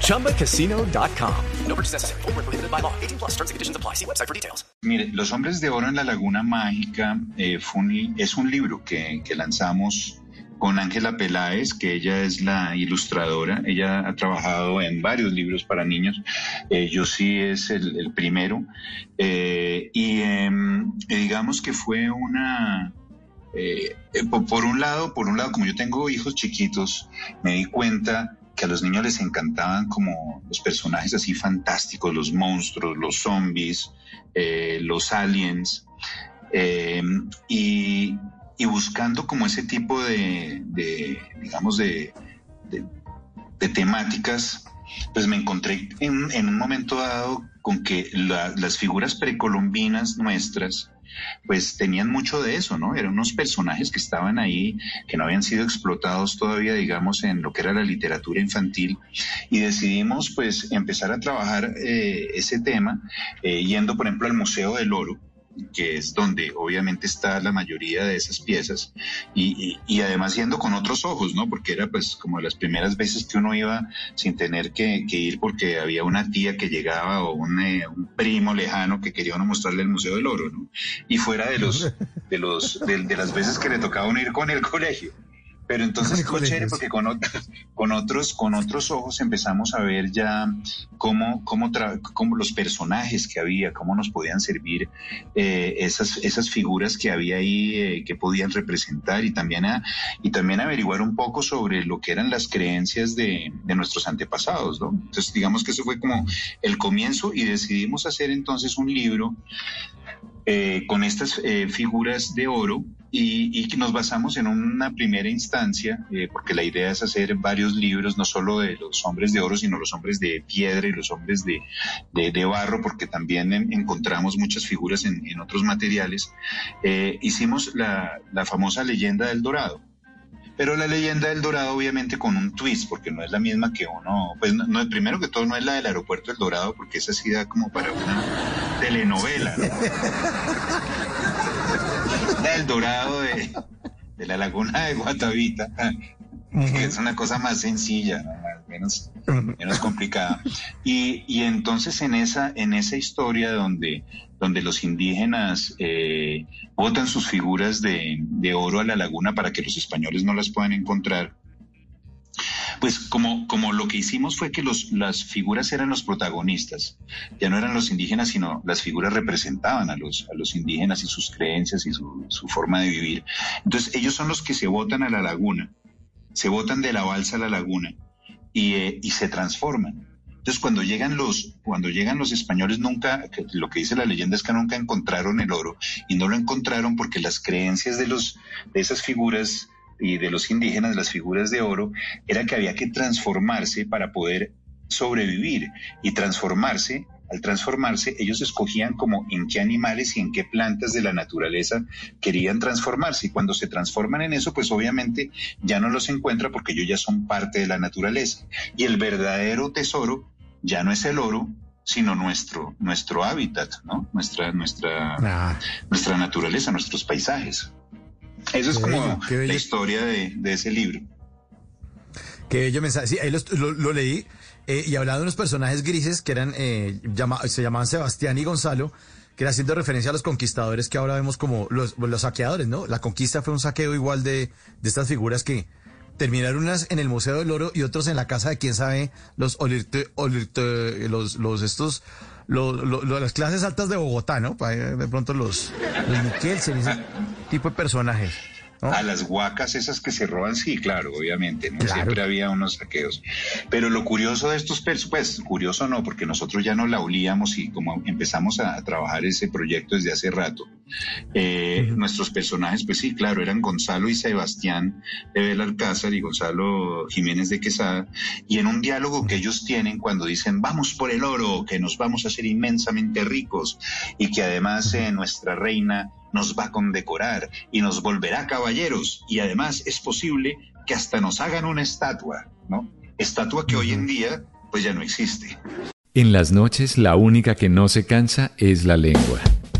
ChumbaCasino.com. No purchase necessary. Full prohibited by law. 18 plus terms and conditions apply. See website for details. Mire, Los Hombres de Oro en la Laguna Mágica eh, fue un, es un libro que, que lanzamos con Ángela Peláez, que ella es la ilustradora. Ella ha trabajado en varios libros para niños. Eh, yo sí es el, el primero. Eh, y eh, digamos que fue una... Eh, por, por un lado, por un lado, como yo tengo hijos chiquitos, me di cuenta que a los niños les encantaban como los personajes así fantásticos, los monstruos, los zombies, eh, los aliens. Eh, y, buscando como ese tipo de, digamos, de, de, temáticas, pues me encontré en, un momento dado con que la, las figuras precolombinas nuestras, pues tenían mucho de eso, ¿no? Eran unos personajes que estaban ahí, que no habían sido explotados todavía, digamos, en lo que era la literatura infantil, y decidimos, pues, empezar a trabajar eh, ese tema, eh, yendo, por ejemplo, al Museo del Oro, que es donde obviamente está la mayoría de esas piezas y, y, además yendo con otros ojos, ¿no? Porque era pues como las primeras veces que uno iba sin tener que, ir porque había una tía que llegaba o un, eh, primo lejano que quería uno mostrarle el Museo del Oro. Y fuera de los, de los, de, de las veces que le tocaba uno ir con el colegio. Pero entonces fue chévere porque con, otros, con otros, con otros ojos empezamos a ver ya cómo, cómo, cómo los personajes que había, cómo nos podían servir eh, esas, esas figuras que había ahí eh, que podían representar y también, a, y también averiguar un poco sobre lo que eran las creencias de, de nuestros antepasados, ¿no? Entonces digamos que eso fue como el comienzo y decidimos hacer entonces un libro eh, con estas eh, figuras de oro y, y, nos basamos en una primera instancia, eh, porque la idea es hacer varios libros, no solo de los hombres de oro, sino los hombres de piedra y los hombres de, de, barro, porque también en, encontramos muchas figuras en, en otros materiales. Eh, hicimos la, la famosa leyenda del dorado. Pero la leyenda del Dorado, obviamente, con un twist, porque no es la misma que uno. Pues no, no primero que todo, no es la del aeropuerto del Dorado, porque esa sí da como para una telenovela. ¿no? del Dorado de, de, la laguna de Guatavita, que es una cosa más sencilla, ¿no? menos, menos complicada. Y, y entonces en esa, en esa historia donde donde los indígenas eh, botan sus figuras de, de, oro a la laguna para que los españoles no las puedan encontrar. Pues como, como lo que hicimos fue que los, las figuras eran los protagonistas, ya no eran los indígenas, sino las figuras representaban a los, a los indígenas y sus creencias y su, forma de vivir. Entonces ellos son los que se botan a la laguna, se botan de la balsa a la laguna y, eh, y se transforman. Entonces, cuando llegan los, cuando llegan los españoles, nunca, lo que dice la leyenda es que nunca encontraron el oro y no lo encontraron porque las creencias de los, de esas figuras y de los indígenas, las figuras de oro, era que había que transformarse para poder sobrevivir y transformarse al transformarse, ellos escogían como en qué animales y en qué plantas de la naturaleza querían transformarse. Y cuando se transforman en eso, pues obviamente ya no los encuentra porque ellos ya son parte de la naturaleza. Y el verdadero tesoro ya no es el oro, sino nuestro, nuestro hábitat, ¿no? Nuestra, nuestra, ah. nuestra naturaleza, nuestros paisajes. Eso es como bello, la historia de, de, ese libro. Qué bello mensaje. Sí, ahí lo, lo, lo leí eh, y hablaba de unos personajes grises que eran, eh, llama, se llamaban Sebastián y Gonzalo, que era haciendo referencia a los conquistadores que ahora vemos como los, los saqueadores, ¿no? La conquista fue un saqueo igual de, de estas figuras que terminaron unas en el Museo del Oro y otros en la casa de quién sabe, los olirte, olirte, los, los estos, los, los, las clases altas de Bogotá, ¿no? De pronto los, los Mikkelsen, ese tipo de personajes. ¿no? A las huacas esas que se roban, sí, claro, obviamente, ¿no? Claro. Siempre había unos saqueos. Pero lo curioso de estos persos, pues curioso no, porque nosotros ya no la olíamos y como empezamos a, a trabajar ese proyecto desde hace rato, Eh, nuestros personajes, pues sí, claro, eran Gonzalo y Sebastián de Belalcázar y Gonzalo Jiménez de Quesada, y en un diálogo que ellos tienen cuando dicen, vamos por el oro, que nos vamos a hacer inmensamente ricos, y que además eh, nuestra reina nos va a condecorar y nos volverá caballeros, y además es posible que hasta nos hagan una estatua, ¿no? Estatua que hoy en día pues ya no existe. En las noches la única que no se cansa es la lengua.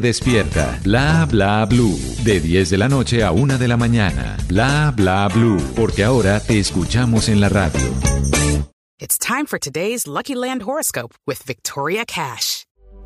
despierta. Bla bla blue. De 10 de la noche a 1 de la mañana. Bla bla blue. Porque ahora te escuchamos en la radio. It's time for today's Lucky Land horoscope with Victoria Cash.